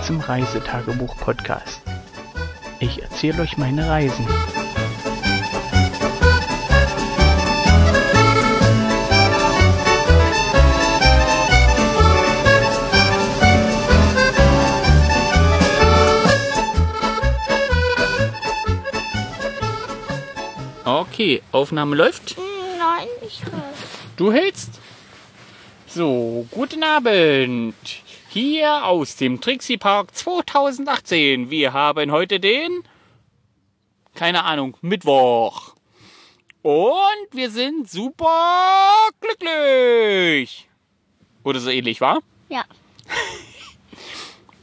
Willkommen zum Reisetagebuch-Podcast. Ich erzähle euch meine Reisen. Okay, Aufnahme läuft. Nein, ich höre. Du hältst? So, guten Abend. Hier aus dem Trixie Park 2018. Wir haben heute den, keine Ahnung, Mittwoch. Und wir sind super glücklich. Oder so ähnlich, war? Ja.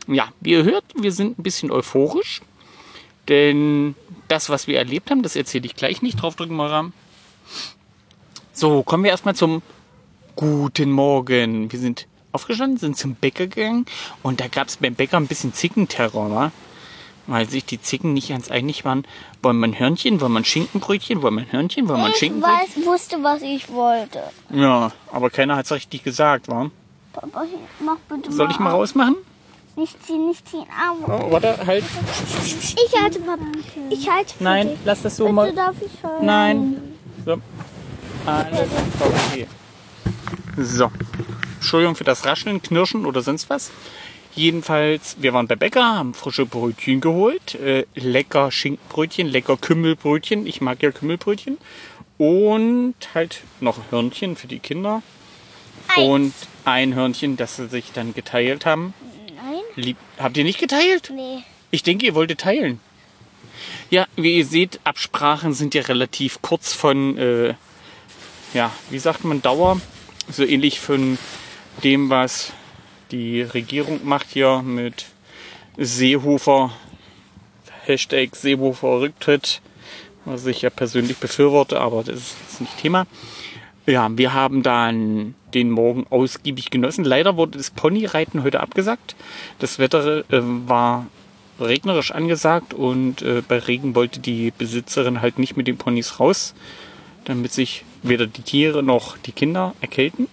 Ja, wie ihr hört, wir sind ein bisschen euphorisch. Denn das, was wir erlebt haben, das erzähle ich gleich nicht. Draufdrücken, Mara. So, kommen wir erstmal zum guten Morgen. Wir sind aufgestanden, sind zum Bäcker gegangen und da gab es beim Bäcker ein bisschen Zickenterror, wa? weil sich die Zicken nicht ganz einig waren. Wollen wir ein Hörnchen, wollen wir ein Schinkenbrötchen, wollen wir ein Hörnchen, wollen wir ein Ich Schinkenbrötchen? weiß, wusste, was ich wollte. Ja, aber keiner hat es richtig gesagt, wa? Papa, mach bitte Soll ich mal rausmachen? Nicht ziehen, nicht ziehen. Au. Oh, warte, halt. Ich halte, Papa. Ich halte für Nein, dich. lass das so Bitte mal. darf ich hören? Nein. So. Alles okay. So. Entschuldigung für das Rascheln, Knirschen oder sonst was. Jedenfalls, wir waren bei Bäcker, haben frische Brötchen geholt. Äh, lecker Schinkenbrötchen, lecker Kümmelbrötchen. Ich mag ja Kümmelbrötchen. Und halt noch Hörnchen für die Kinder. Eins. Und ein Hörnchen, das sie sich dann geteilt haben. Nein? Lieb Habt ihr nicht geteilt? Nee. Ich denke, ihr wolltet teilen. Ja, wie ihr seht, Absprachen sind ja relativ kurz von, äh, ja, wie sagt man, Dauer. So ähnlich von dem, was die Regierung macht hier mit Seehofer, Hashtag Seehofer Rücktritt, was ich ja persönlich befürworte, aber das ist nicht Thema. Ja, wir haben dann den Morgen ausgiebig genossen. Leider wurde das Ponyreiten heute abgesagt. Das Wetter äh, war regnerisch angesagt und äh, bei Regen wollte die Besitzerin halt nicht mit den Ponys raus, damit sich weder die Tiere noch die Kinder erkälten.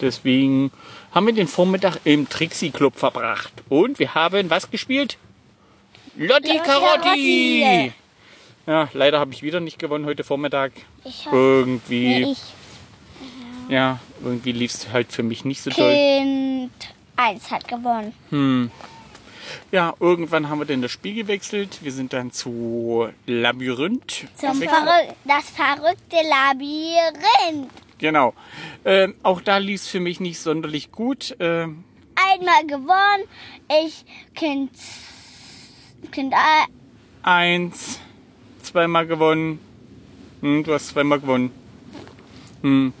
Deswegen haben wir den Vormittag im Trixie Club verbracht. Und wir haben was gespielt? Lotti! Carotti. Ja, leider habe ich wieder nicht gewonnen heute Vormittag. Ich hab, Irgendwie, nee, ich. ja, irgendwie lief es halt für mich nicht so doll. Kind 1 hat gewonnen. Hm. Ja, irgendwann haben wir dann das Spiel gewechselt. Wir sind dann zu Labyrinth. Zum. Verrück das verrückte Labyrinth. Genau. Ähm, auch da lief es für mich nicht sonderlich gut. Ähm, Einmal gewonnen. Ich, Kind. Kind A. eins, zweimal gewonnen. Hm, du hast zweimal gewonnen. Hm.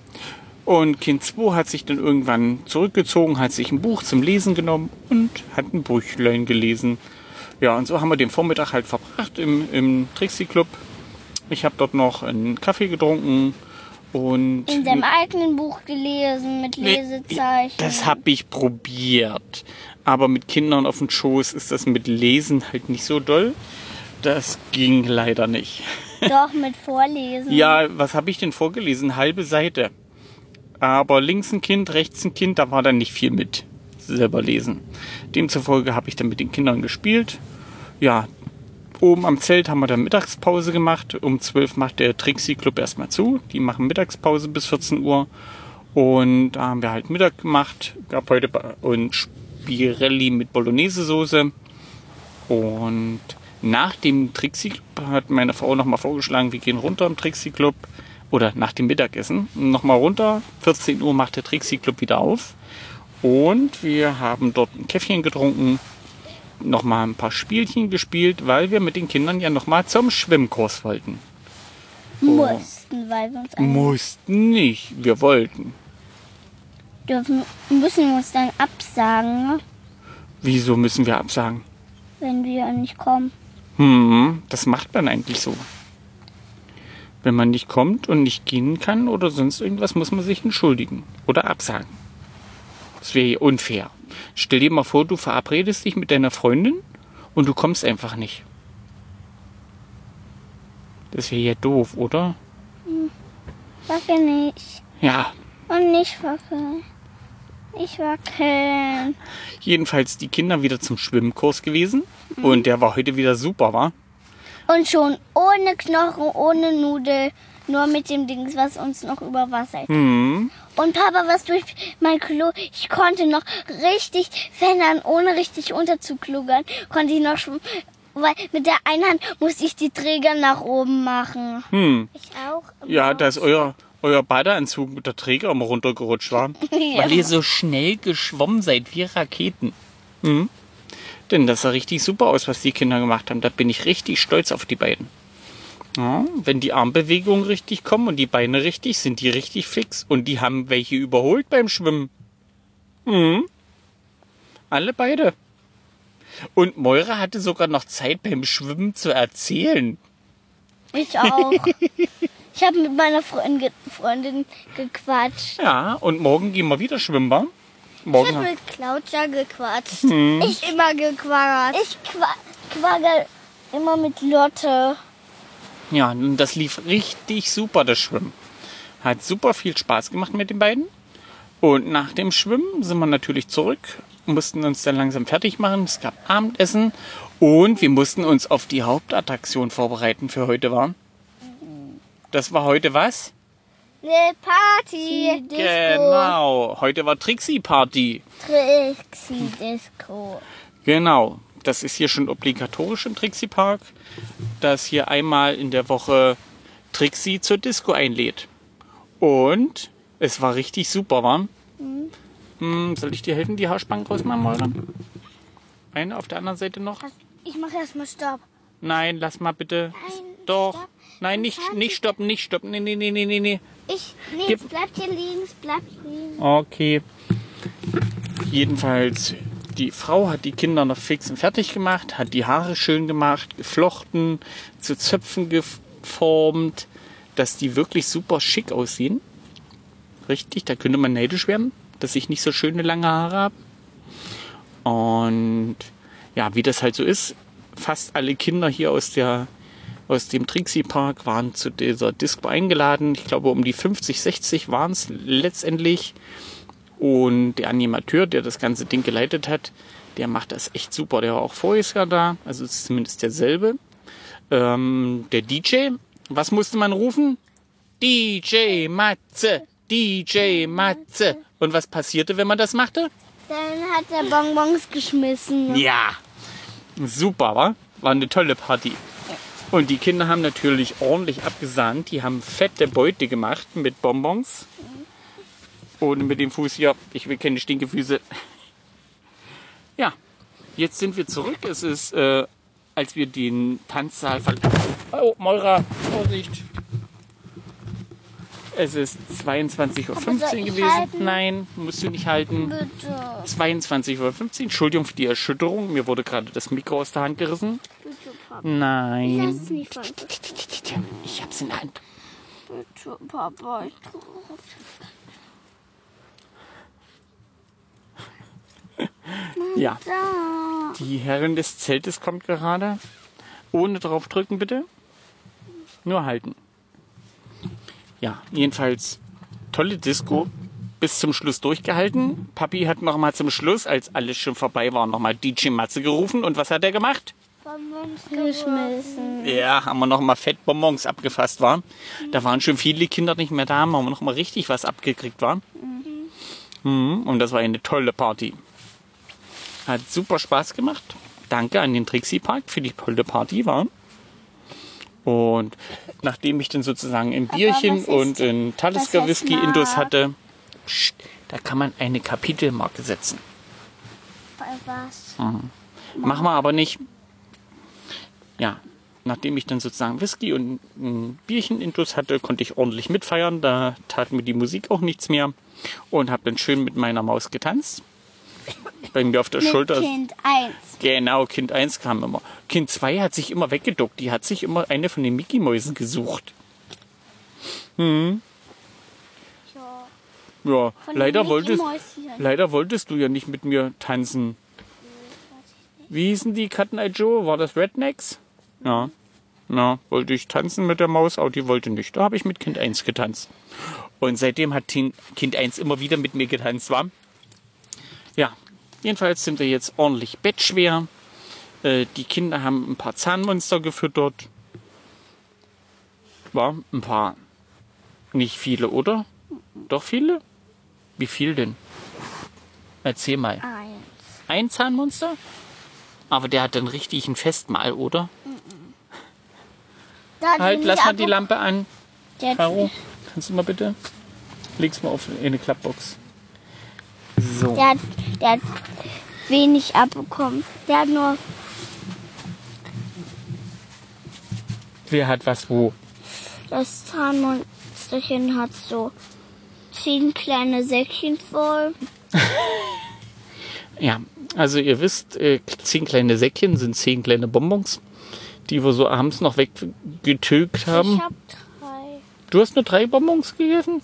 Und Kind 2 hat sich dann irgendwann zurückgezogen, hat sich ein Buch zum Lesen genommen und hat ein Büchlein gelesen. Ja, und so haben wir den Vormittag halt verbracht im, im Trixie Club. Ich habe dort noch einen Kaffee getrunken und in seinem eigenen Buch gelesen mit Lesezeichen. Das habe ich probiert. Aber mit Kindern auf dem Schoß ist das mit Lesen halt nicht so doll. Das ging leider nicht. Doch, mit Vorlesen. Ja, was habe ich denn vorgelesen? Halbe Seite. Aber links ein Kind, rechts ein Kind, da war dann nicht viel mit selber lesen. Demzufolge habe ich dann mit den Kindern gespielt. Ja, oben am Zelt haben wir dann Mittagspause gemacht. Um 12 macht der Trixie Club erstmal zu. Die machen Mittagspause bis 14 Uhr. Und da haben wir halt Mittag gemacht. Gab heute uns Spirelli mit Bolognese-Soße. Und nach dem Trixie Club hat meine Frau nochmal vorgeschlagen, wir gehen runter im Trixie Club. Oder nach dem Mittagessen. Nochmal runter. 14 Uhr macht der Trixie Club wieder auf. Und wir haben dort ein Käffchen getrunken. Nochmal ein paar Spielchen gespielt, weil wir mit den Kindern ja nochmal zum Schwimmkurs wollten. Mussten, weil wir uns Mussten nicht. Wir wollten. dürfen, müssen wir uns dann absagen, ne? Wieso müssen wir absagen? wenn wir nicht kommen. Hm, das macht man eigentlich so. Wenn man nicht kommt und nicht gehen kann oder sonst irgendwas, muss man sich entschuldigen oder absagen. Das wäre unfair. Stell dir mal vor, du verabredest dich mit deiner Freundin und du kommst einfach nicht. Das wäre ja doof, oder? Wacke nicht. Ja, Und nicht wacke. Ich wackeln. Jedenfalls die Kinder wieder zum Schwimmkurs gewesen. Und der war heute wieder super, war? Und schon ohne Knochen, ohne Nudel, nur mit dem Dings, was uns noch über Wasser hält. Hm. Und Papa, was durch mein Klo, ich konnte noch richtig fändern, ohne richtig unterzukluggern, konnte ich noch schwimmen. Weil mit der einen Hand musste ich die Träger nach oben machen. Hm. Ich auch. Ja, da ist euer, euer Badeanzug mit der Träger immer runtergerutscht war. Ja. Weil ihr so schnell geschwommen seid wie Raketen. Hm. Denn das sah richtig super aus, was die Kinder gemacht haben. Da bin ich richtig stolz auf die beiden. Ja, wenn die Armbewegungen richtig kommen und die Beine richtig, sind die richtig fix. Und die haben welche überholt beim Schwimmen. Hm. Alle beide. Und Moira hatte sogar noch Zeit beim Schwimmen zu erzählen. Ich auch. ich habe mit meiner Freundin, Freundin gequatscht. Ja, und morgen gehen wir wieder schwimmen, wa? Ich Morgen. habe mit Claudia gequatscht. Ich immer gequatscht. Ich qua quagge immer mit Lotte. Ja, und das lief richtig super, das Schwimmen. Hat super viel Spaß gemacht mit den beiden. Und nach dem Schwimmen sind wir natürlich zurück, mussten uns dann langsam fertig machen. Es gab Abendessen und wir mussten uns auf die Hauptattraktion vorbereiten für heute war. Das war heute was? Eine Party. Disco. Genau, heute war Trixie Party. Trixie Disco. Genau, das ist hier schon obligatorisch im Trixie Park, dass hier einmal in der Woche Trixie zur Disco einlädt. Und es war richtig super, war? Hm, soll ich dir helfen, die Haarspangen rausmachen, Moira? Eine auf der anderen Seite noch? Ich mache erstmal Stopp. Nein, lass mal bitte. Nein, Doch. stopp. Nein, nicht, nicht stoppen, nicht stoppen. Nee, nee, nee, nee, nee, nee. Ich, nee, Gib- es bleibt hier liegen, es bleibt liegen. Okay. Jedenfalls, die Frau hat die Kinder noch fix und fertig gemacht, hat die Haare schön gemacht, geflochten, zu Zöpfen geformt, dass die wirklich super schick aussehen. Richtig, da könnte man neidisch werden, dass ich nicht so schöne lange Haare habe. Und ja, wie das halt so ist, fast alle Kinder hier aus der aus dem Trixie Park waren zu dieser Disco eingeladen. Ich glaube, um die 50, 60 waren es letztendlich. Und der Animateur, der das ganze Ding geleitet hat, der macht das echt super. Der war auch voriges Jahr da, also ist zumindest derselbe. Ähm, der DJ, was musste man rufen? DJ Matze, DJ Matze. Und was passierte, wenn man das machte? Dann hat er Bonbons geschmissen. Ja, super, wa? War eine tolle Party. Und die Kinder haben natürlich ordentlich abgesahnt. Die haben fette Beute gemacht mit Bonbons. Und mit dem Fuß hier, ich will keine Stinkefüße. Ja, jetzt sind wir zurück. Es ist, äh, als wir den Tanzsaal verlassen. Oh, Moira, Vorsicht. Es ist 22.15 Uhr gewesen. halten? Nein, musst du nicht halten. Bitte. 22.15 Uhr. Entschuldigung für die Erschütterung. Mir wurde gerade das Mikro aus der Hand gerissen. Bitte, Papa. Lass Nein. es nicht fallen. Ich hab's in der Hand. Bitte, Papa. Ich Ja, die Herrin des Zeltes kommt gerade. Ohne drauf drücken, bitte. Nur halten. Ja, jedenfalls tolle Disco. Bis zum Schluss durchgehalten. Papi hat noch mal zum Schluss, als alles schon vorbei war, noch mal DJ Matze gerufen. Und was hat er gemacht? Bonbons geschmissen. Ja, haben wir noch mal Fettbonbons abgefasst, war. Da waren schon viele Kinder nicht mehr da, haben wir noch mal richtig was abgekriegt, war. Mhm. Und das war eine tolle Party. Hat super Spaß gemacht. Danke an den Trixie Park für die tolle Party, war. Und nachdem ich dann sozusagen ein Bierchen und ein Talisker Whisky Intus nach? hatte, pst, da kann man eine Kapitelmarke setzen. Bei was? Machen wir aber nicht. Ja, nachdem ich dann sozusagen Whisky und ein Bierchen intus hatte, konnte ich ordentlich mitfeiern. Da tat mir die Musik auch nichts mehr. Und habe dann schön mit meiner Maus getanzt. Bei mir auf der Mit Schulter. Kind 1. Genau, Kind 1 kam immer. Kind 2 hat sich immer weggeduckt. Die hat sich immer eine von den Mickey-Mäusen gesucht. Ja. Ja, Von leider wolltest, leider wolltest du ja nicht mit mir tanzen. Wie hießen die Cut Eye Joe? War das Rednecks? Ja. Na, wollte ich tanzen mit der Maus, aber die wollte nicht. Da habe ich mit Kind 1 getanzt. Und seitdem hat Kind 1 immer wieder mit mir getanzt, war. Ja, jedenfalls sind wir jetzt ordentlich bettschwer. Äh, die Kinder haben ein paar Zahnmonster gefüttert. War ein paar. Nicht viele, oder? Doch viele? Wie viel denn? Erzähl mal. Eins. Ein Zahnmonster? Aber der hat dann richtig ein Festmahl, oder? Da Halt, lass mal die Lampe an. Der, Caro, kannst du mal bitte? Leg's mal auf in eine Klappbox. So. der, hat, der hat wenig abbekommen. Der hat nur Wer hat was wo? das Zahnmonsterchen hat so zehn kleine Säckchen voll. Ja, also ihr wisst, äh, zehn kleine Säckchen sind zehn kleine Bonbons, die wir so abends noch weggetilgt haben. Ich hab drei. Du hast nur drei Bonbons gegessen?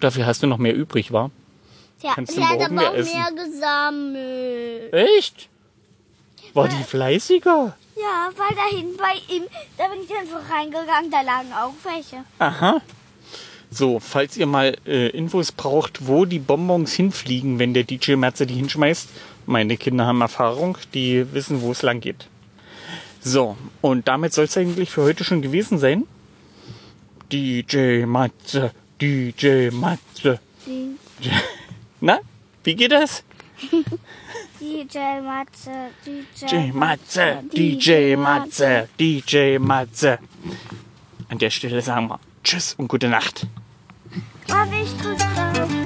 Dafür hast du noch mehr übrig, war? Ja, Kannst du der hat morgen aber auch mehr essen. mehr gesammelt. Echt? War die fleißiger? Ja, weil da hinten bei ihm, da bin ich so reingegangen, da lagen auch welche. Aha. So, falls ihr mal äh, Infos braucht, wo die Bonbons hinfliegen, wenn der DJ Matze die hinschmeißt, meine Kinder haben Erfahrung, die wissen, wo es lang geht. So, und damit soll es eigentlich für heute schon gewesen sein. DJ Matze, DJ Matze. Na, wie geht das? DJ Matze, DJ, Matze, DJ Matze, DJ Matze. An der Stelle sagen wir Tschüss und gute Nacht. Warte, ich drauf.